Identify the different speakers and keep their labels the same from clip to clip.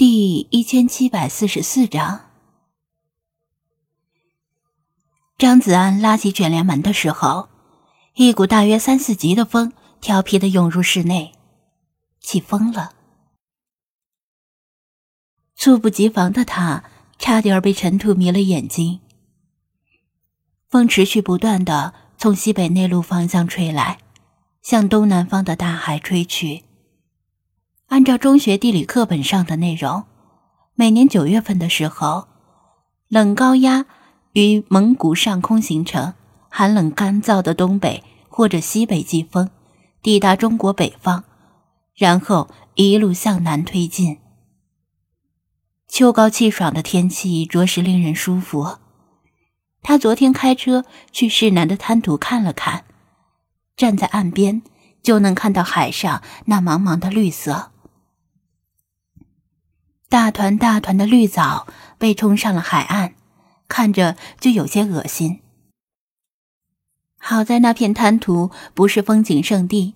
Speaker 1: 第一千七百四十四章，张子安拉起卷帘门的时候，一股大约三四级的风调皮的涌入室内，起风了。猝不及防的他差点被尘土迷了眼睛。风持续不断的从西北内陆方向吹来，向东南方的大海吹去。按照中学地理课本上的内容，每年九月份的时候，冷高压于蒙古上空形成，寒冷干燥的东北或者西北季风抵达中国北方，然后一路向南推进。秋高气爽的天气着实令人舒服。他昨天开车去市南的滩涂看了看，站在岸边就能看到海上那茫茫的绿色。大团大团的绿藻被冲上了海岸，看着就有些恶心。好在那片滩涂不是风景胜地，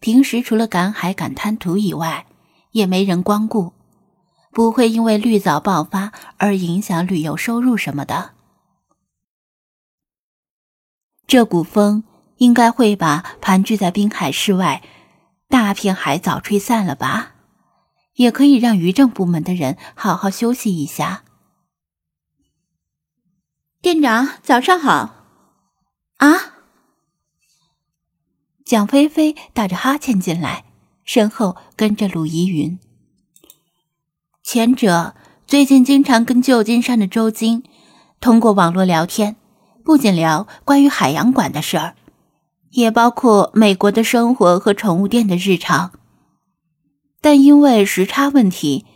Speaker 1: 平时除了赶海赶滩涂以外，也没人光顾，不会因为绿藻爆发而影响旅游收入什么的。这股风应该会把盘踞在滨海市外大片海藻吹散了吧？也可以让渔政部门的人好好休息一下。
Speaker 2: 店长，早上好。
Speaker 1: 啊！蒋菲菲打着哈欠进来，身后跟着鲁依云。前者最近经常跟旧金山的周金通过网络聊天，不仅聊关于海洋馆的事儿，也包括美国的生活和宠物店的日常。但因为时差问题，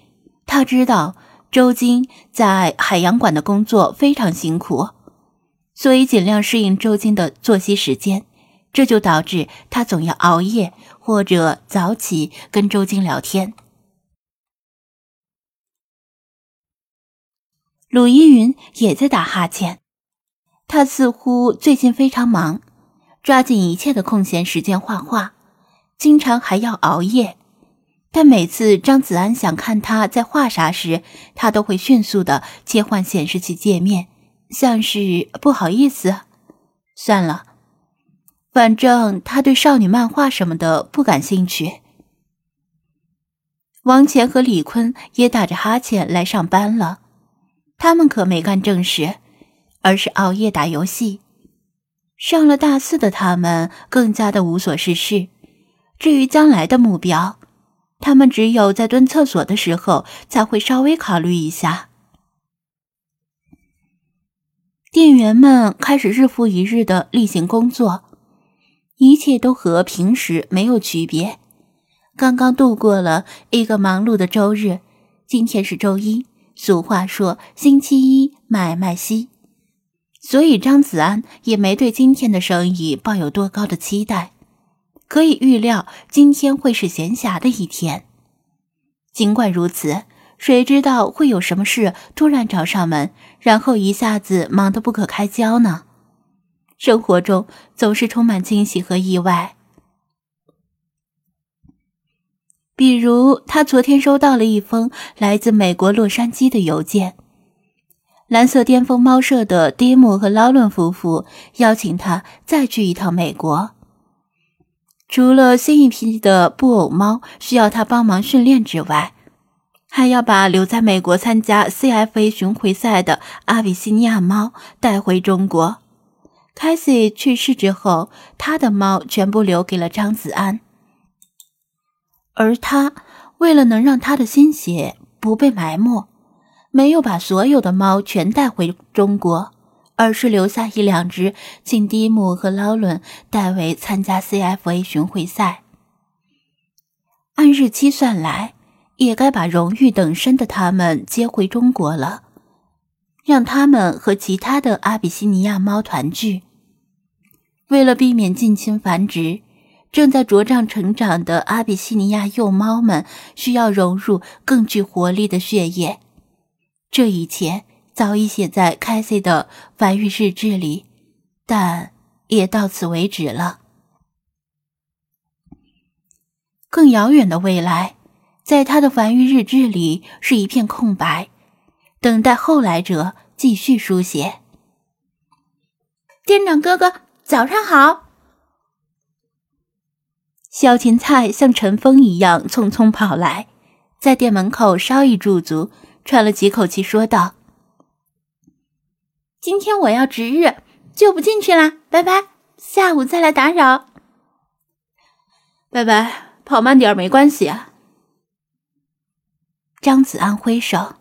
Speaker 1: 他知道周金在海洋馆的工作非常辛苦，所以尽量适应周金的作息时间。这就导致他总要熬夜或者早起跟周金聊天。鲁依云也在打哈欠，他似乎最近非常忙，抓紧一切的空闲时间画画，经常还要熬夜。但每次张子安想看他在画啥时，他都会迅速的切换显示器界面，像是不好意思。算了，反正他对少女漫画什么的不感兴趣。王乾和李坤也打着哈欠来上班了，他们可没干正事，而是熬夜打游戏。上了大四的他们更加的无所事事。至于将来的目标，他们只有在蹲厕所的时候才会稍微考虑一下。店员们开始日复一日的例行工作，一切都和平时没有区别。刚刚度过了一个忙碌的周日，今天是周一。俗话说“星期一买卖稀”，所以张子安也没对今天的生意抱有多高的期待。可以预料，今天会是闲暇的一天。尽管如此，谁知道会有什么事突然找上门，然后一下子忙得不可开交呢？生活中总是充满惊喜和意外。比如，他昨天收到了一封来自美国洛杉矶的邮件，蓝色巅峰猫舍的蒂姆和劳伦夫妇邀请他再去一趟美国。除了新一批的布偶猫需要他帮忙训练之外，还要把留在美国参加 CFA 巡回赛的阿比西尼亚猫带回中国。凯西去世之后，他的猫全部留给了张子安，而他为了能让他的心血不被埋没，没有把所有的猫全带回中国。而是留下一两只，请蒂姆和劳伦代为参加 CFA 巡回赛。按日期算来，也该把荣誉等身的他们接回中国了，让他们和其他的阿比西尼亚猫团聚。为了避免近亲繁殖，正在茁壮成长的阿比西尼亚幼猫们需要融入更具活力的血液。这一切。早已写在凯西的繁育日志里，但也到此为止了。更遥远的未来，在他的繁育日志里是一片空白，等待后来者继续书写。
Speaker 2: 店长哥哥，早上好！
Speaker 1: 小芹菜像晨风一样匆匆跑来，在店门口稍一驻足，喘了几口气，说道：“
Speaker 2: 今天我要值日，就不进去啦，拜拜，下午再来打扰。”
Speaker 3: 拜拜，跑慢点没关系啊。
Speaker 1: 张子安挥手：“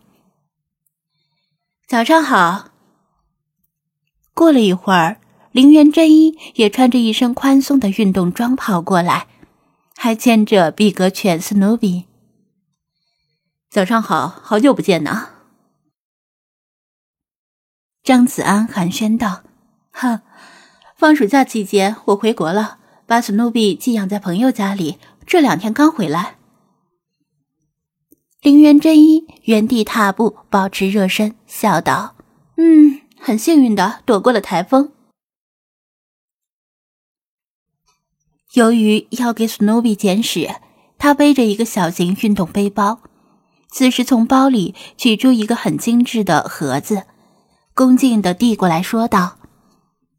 Speaker 3: 早上好。”
Speaker 1: 过了一会儿，林园真一也穿着一身宽松的运动装跑过来，还牵着比格犬斯努比。
Speaker 3: 早上好，好久不见呐！
Speaker 1: 张子安寒暄道：“
Speaker 3: 哼，放暑假期间我回国了，把史努比寄养在朋友家里，这两天刚回来。”
Speaker 1: 林元真一原地踏步，保持热身，笑道：“
Speaker 3: 嗯。”很幸运的躲过了台风。
Speaker 1: 由于要给史努比捡屎，他背着一个小型运动背包。此时从包里取出一个很精致的盒子，恭敬的递过来说道：“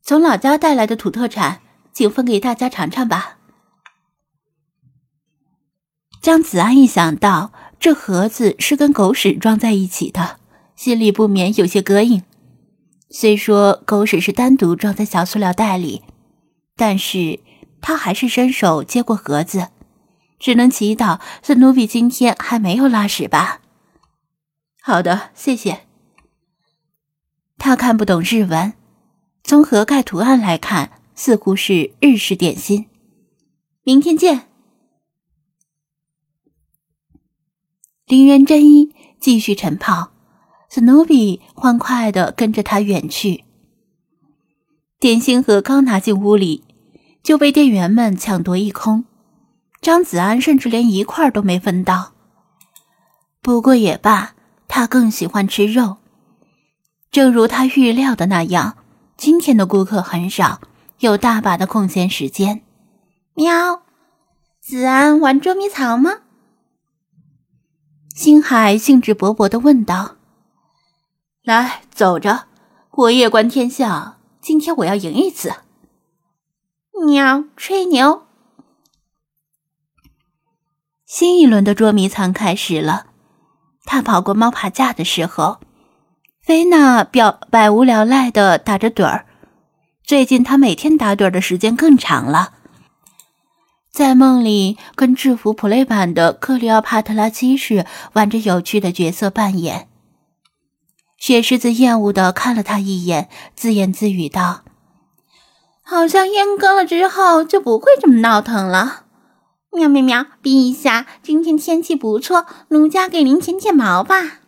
Speaker 3: 从老家带来的土特产，请分给大家尝尝吧。”
Speaker 1: 张子安一想到这盒子是跟狗屎装在一起的，心里不免有些膈应。虽说狗屎是单独装在小塑料袋里，但是他还是伸手接过盒子，只能祈祷斯努比今天还没有拉屎吧。
Speaker 3: 好的，谢谢。
Speaker 1: 他看不懂日文，从盒盖图案来看，似乎是日式点心。
Speaker 3: 明天见。
Speaker 1: 林元真一继续晨跑。史努比欢快的跟着他远去。点心盒刚拿进屋里，就被店员们抢夺一空。张子安甚至连一块都没分到。不过也罢，他更喜欢吃肉。正如他预料的那样，今天的顾客很少，有大把的空闲时间。
Speaker 2: 喵，子安玩捉迷藏吗？
Speaker 1: 星海兴致勃勃的问道。
Speaker 3: 来，走着，我夜观天象，今天我要赢一次。
Speaker 2: 喵，吹牛。
Speaker 1: 新一轮的捉迷藏开始了。他跑过猫爬架的时候，菲娜表百无聊赖的打着盹儿。最近她每天打盹的时间更长了，在梦里跟制服 play 版的克里奥帕特拉七世玩着有趣的角色扮演。雪狮子厌恶的看了他一眼，自言自语道：“
Speaker 2: 好像阉割了之后就不会这么闹腾了。”喵喵喵！陛下，今天天气不错，奴家给您剪剪毛吧。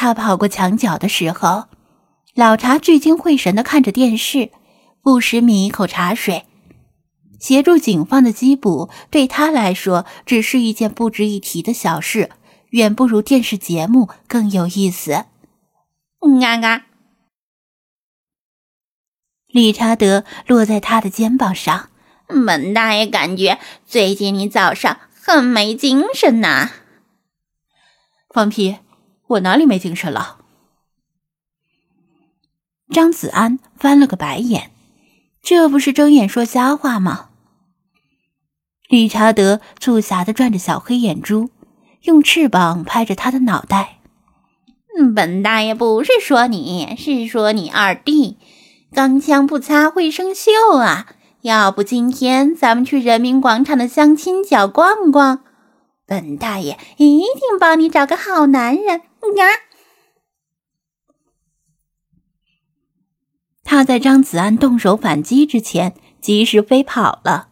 Speaker 1: 他跑过墙角的时候，老茶聚精会神的看着电视，不时抿一口茶水。协助警方的缉捕对他来说只是一件不值一提的小事。远不如电视节目更有意思。
Speaker 2: 嘎嘎，
Speaker 1: 理查德落在他的肩膀上。
Speaker 2: 门大爷感觉最近你早上很没精神呐。
Speaker 3: 放屁！我哪里没精神了？
Speaker 1: 张子安翻了个白眼，这不是睁眼说瞎话吗？理查德促狭的转着小黑眼珠。用翅膀拍着他的脑袋。
Speaker 2: 本大爷不是说你，是说你二弟，钢枪不擦会生锈啊！要不今天咱们去人民广场的相亲角逛逛，本大爷一定帮你找个好男人。呀！
Speaker 1: 他在张子安动手反击之前，及时飞跑了。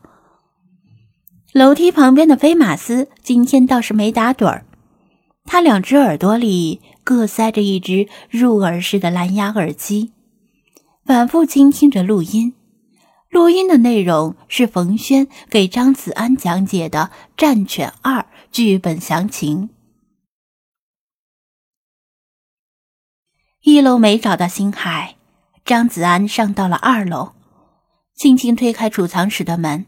Speaker 1: 楼梯旁边的飞马斯今天倒是没打盹儿，他两只耳朵里各塞着一只入耳式的蓝牙耳机，反复倾听着录音。录音的内容是冯轩给张子安讲解的《战犬二》剧本详情。一楼没找到星海，张子安上到了二楼，轻轻推开储藏室的门。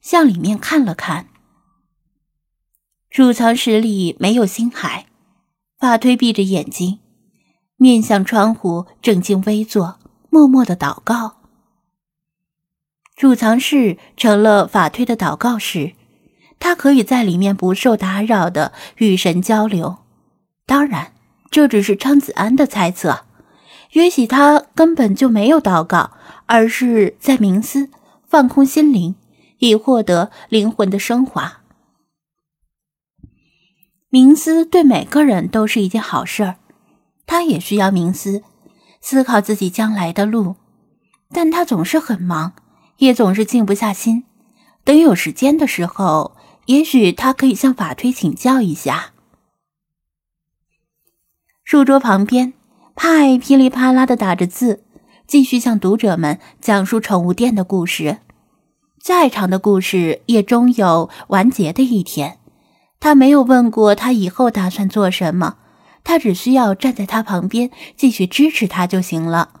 Speaker 1: 向里面看了看，储藏室里没有星海，法推闭着眼睛，面向窗户，正襟危坐，默默的祷告。储藏室成了法推的祷告室，他可以在里面不受打扰的与神交流。当然，这只是张子安的猜测，也许他根本就没有祷告，而是在冥思，放空心灵，以获得灵魂的升华。冥思对每个人都是一件好事儿，他也需要冥思，思考自己将来的路，但他总是很忙，也总是静不下心。等有时间的时候，也许他可以向法推请教一下。书桌旁边，派噼里啪啦的打着字，继续向读者们讲述宠物店的故事。再长的故事，也终有完结的一天。他没有问过他以后打算做什么，他只需要站在他旁边，继续支持他就行了。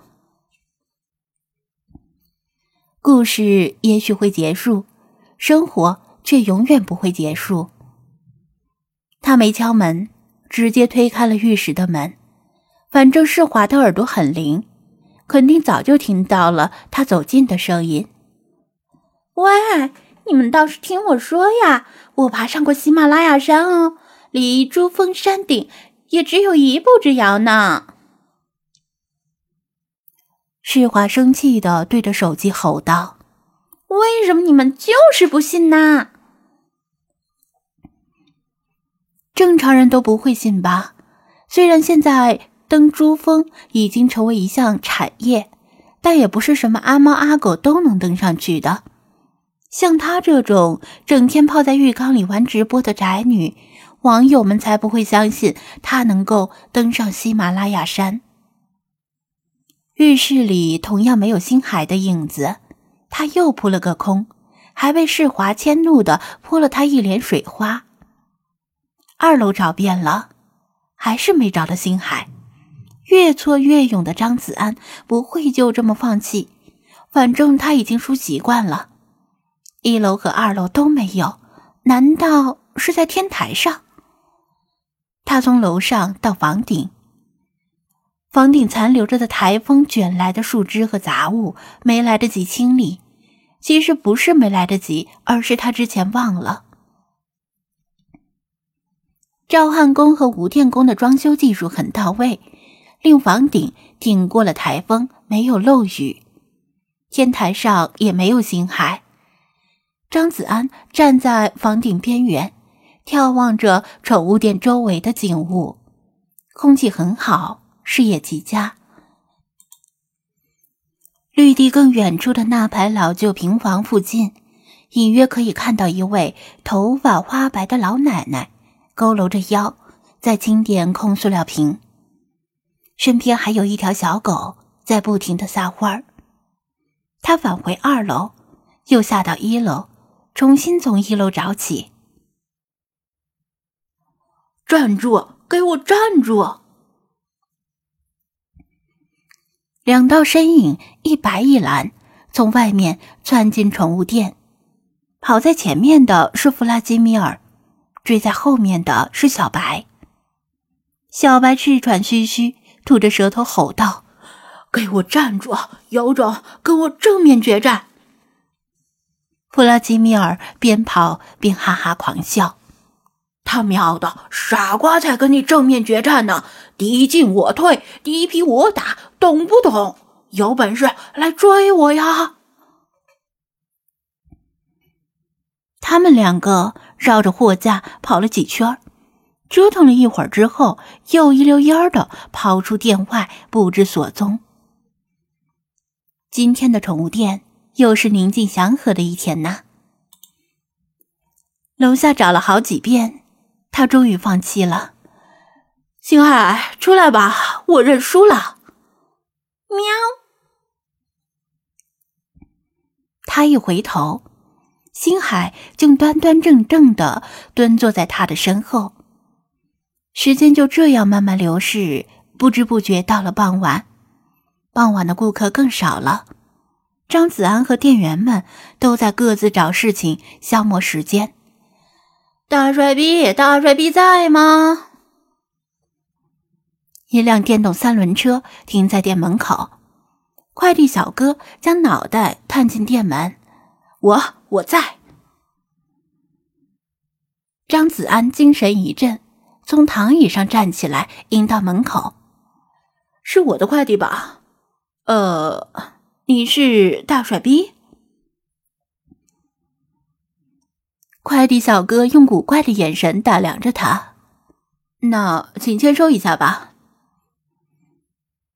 Speaker 1: 故事也许会结束，生活却永远不会结束。他没敲门，直接推开了浴室的门。反正世华的耳朵很灵，肯定早就听到了他走近的声音。
Speaker 2: 喂！你们倒是听我说呀！我爬上过喜马拉雅山哦，离珠峰山顶也只有一步之遥呢。
Speaker 1: 世华生气的对着手机吼道：“
Speaker 2: 为什么你们就是不信呢？
Speaker 1: 正常人都不会信吧？虽然现在登珠峰已经成为一项产业，但也不是什么阿猫阿狗都能登上去的。”像她这种整天泡在浴缸里玩直播的宅女，网友们才不会相信她能够登上喜马拉雅山。浴室里同样没有星海的影子，他又扑了个空，还被世华迁怒的泼了他一脸水花。二楼找遍了，还是没找到星海。越挫越勇的张子安不会就这么放弃，反正他已经输习惯了。一楼和二楼都没有，难道是在天台上？他从楼上到房顶，房顶残留着的台风卷来的树枝和杂物没来得及清理。其实不是没来得及，而是他之前忘了。赵汉宫和吴电工的装修技术很到位，令房顶顶过了台风，没有漏雨。天台上也没有星海。张子安站在房顶边缘，眺望着宠物店周围的景物，空气很好，视野极佳。绿地更远处的那排老旧平房附近，隐约可以看到一位头发花白的老奶奶，佝偻着腰，在清点空塑料瓶，身边还有一条小狗在不停的撒欢儿。他返回二楼，又下到一楼。重新从一楼找起。
Speaker 3: 站住！给我站住！
Speaker 1: 两道身影，一白一蓝，从外面窜进宠物店。跑在前面的是弗拉基米尔，追在后面的是小白。小白气喘吁吁，吐着舌头吼道：“
Speaker 3: 给我站住！有种跟我正面决战！”
Speaker 1: 弗拉基米尔边跑边哈哈狂笑：“
Speaker 3: 他喵的，傻瓜才跟你正面决战呢！敌进我退，敌疲我打，懂不懂？有本事来追我呀！”
Speaker 1: 他们两个绕着货架跑了几圈，折腾了一会儿之后，又一溜烟儿的跑出店外，不知所踪。今天的宠物店。又是宁静祥和的一天呐。楼下找了好几遍，他终于放弃了。
Speaker 3: 星海，出来吧，我认输了。
Speaker 2: 喵。
Speaker 1: 他一回头，星海竟端端正正的蹲坐在他的身后。时间就这样慢慢流逝，不知不觉到了傍晚。傍晚的顾客更少了。张子安和店员们都在各自找事情消磨时间。
Speaker 3: 大帅逼，大帅逼在吗？
Speaker 1: 一辆电动三轮车停在店门口，快递小哥将脑袋探进店门：“
Speaker 3: 我我在。”
Speaker 1: 张子安精神一振，从躺椅上站起来，迎到门口：“
Speaker 3: 是我的快递吧？呃，你是大帅逼？”
Speaker 1: 快递小哥用古怪的眼神打量着他，
Speaker 3: 那请签收一下吧。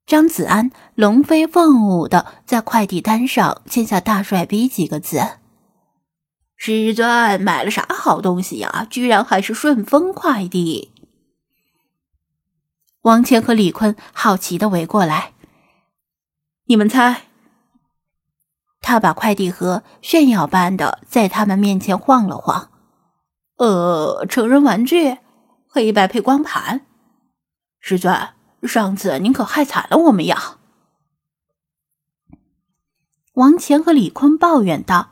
Speaker 1: 张子安龙飞凤舞的在快递单上签下“大帅逼”几个字。
Speaker 3: 师尊买了啥好东西呀？居然还是顺丰快递！
Speaker 1: 王谦和李坤好奇的围过来，
Speaker 3: 你们猜？
Speaker 1: 他把快递盒炫耀般的在他们面前晃了晃。
Speaker 3: 呃，成人玩具，黑白配光盘。师尊，上次您可害惨了我们呀！
Speaker 1: 王乾和李坤抱怨道：“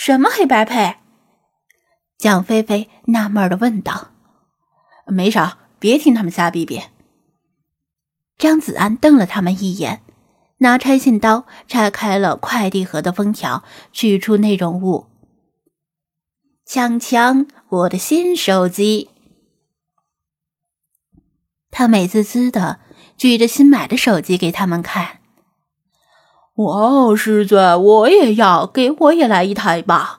Speaker 3: 什么黑白配？”
Speaker 1: 蒋菲菲纳闷的问道：“
Speaker 3: 没啥，别听他们瞎逼逼。”
Speaker 1: 张子安瞪了他们一眼。拿拆信刀拆开了快递盒的封条，取出内容物。
Speaker 2: 锵锵，我的新手机！
Speaker 1: 他美滋滋的举着新买的手机给他们看。
Speaker 3: 哇哦，师尊，我也要，给我也来一台吧！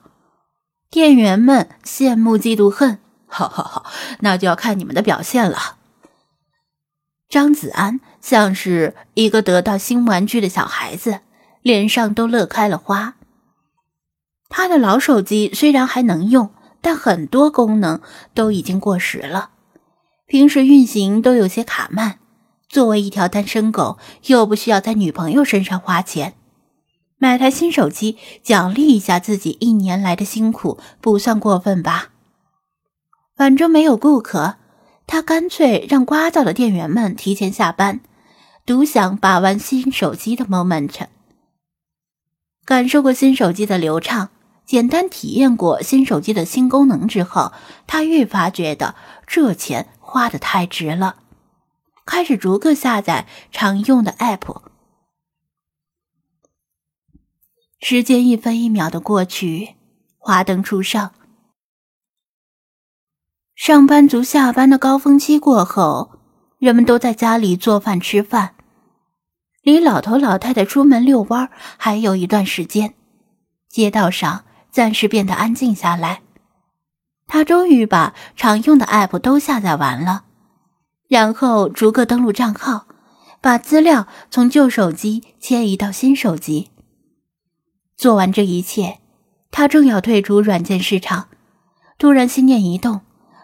Speaker 1: 店员们羡慕嫉妒恨。
Speaker 3: 哈哈哈，那就要看你们的表现了。
Speaker 1: 张子安像是一个得到新玩具的小孩子，脸上都乐开了花。他的老手机虽然还能用，但很多功能都已经过时了，平时运行都有些卡慢。作为一条单身狗，又不需要在女朋友身上花钱，买台新手机奖励一下自己一年来的辛苦，不算过分吧？反正没有顾客。他干脆让聒噪的店员们提前下班，独享把玩新手机的 moment。感受过新手机的流畅，简单体验过新手机的新功能之后，他愈发觉得这钱花的太值了，开始逐个下载常用的 app。时间一分一秒的过去，华灯初上。上班族下班的高峰期过后，人们都在家里做饭吃饭，离老头老太太出门遛弯还有一段时间。街道上暂时变得安静下来。他终于把常用的 app 都下载完了，然后逐个登录账号，把资料从旧手机迁移到新手机。做完这一切，他正要退出软件市场，突然心念一动。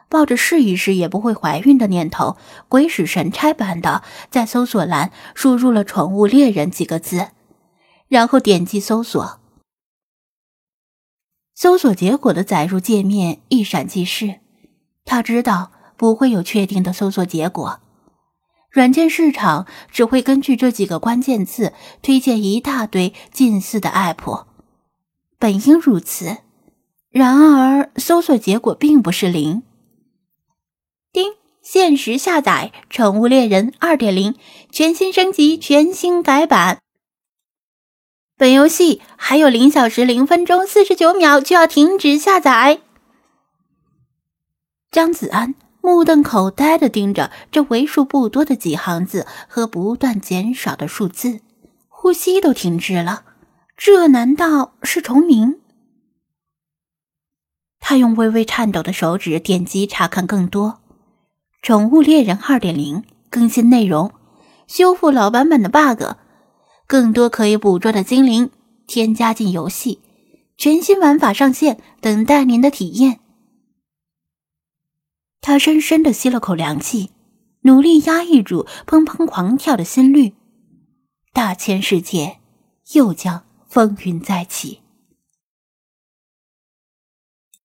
Speaker 1: 抱着试一试也不会怀孕的念头，鬼使神差般的在搜索栏输入了“宠物猎人”几个字，然后点击搜索。搜索结果的载入界面一闪即逝，他知道不会有确定的搜索结果，软件市场只会根据这几个关键字推荐一大堆近似的 app，本应如此，然而搜索结果并不是零。丁限时下载《宠物猎人二点零》全新升级、全新改版。本游戏还有零小时零分钟四十九秒就要停止下载。张子安目瞪口呆的盯着这为数不多的几行字和不断减少的数字，呼吸都停滞了。这难道是重名？他用微微颤抖的手指点击查看更多。《宠物猎人二点零》更新内容，修复老版本的 bug，更多可以捕捉的精灵添加进游戏，全新玩法上线，等待您的体验。他深深的吸了口凉气，努力压抑住砰砰狂跳的心率。大千世界又将风云再起。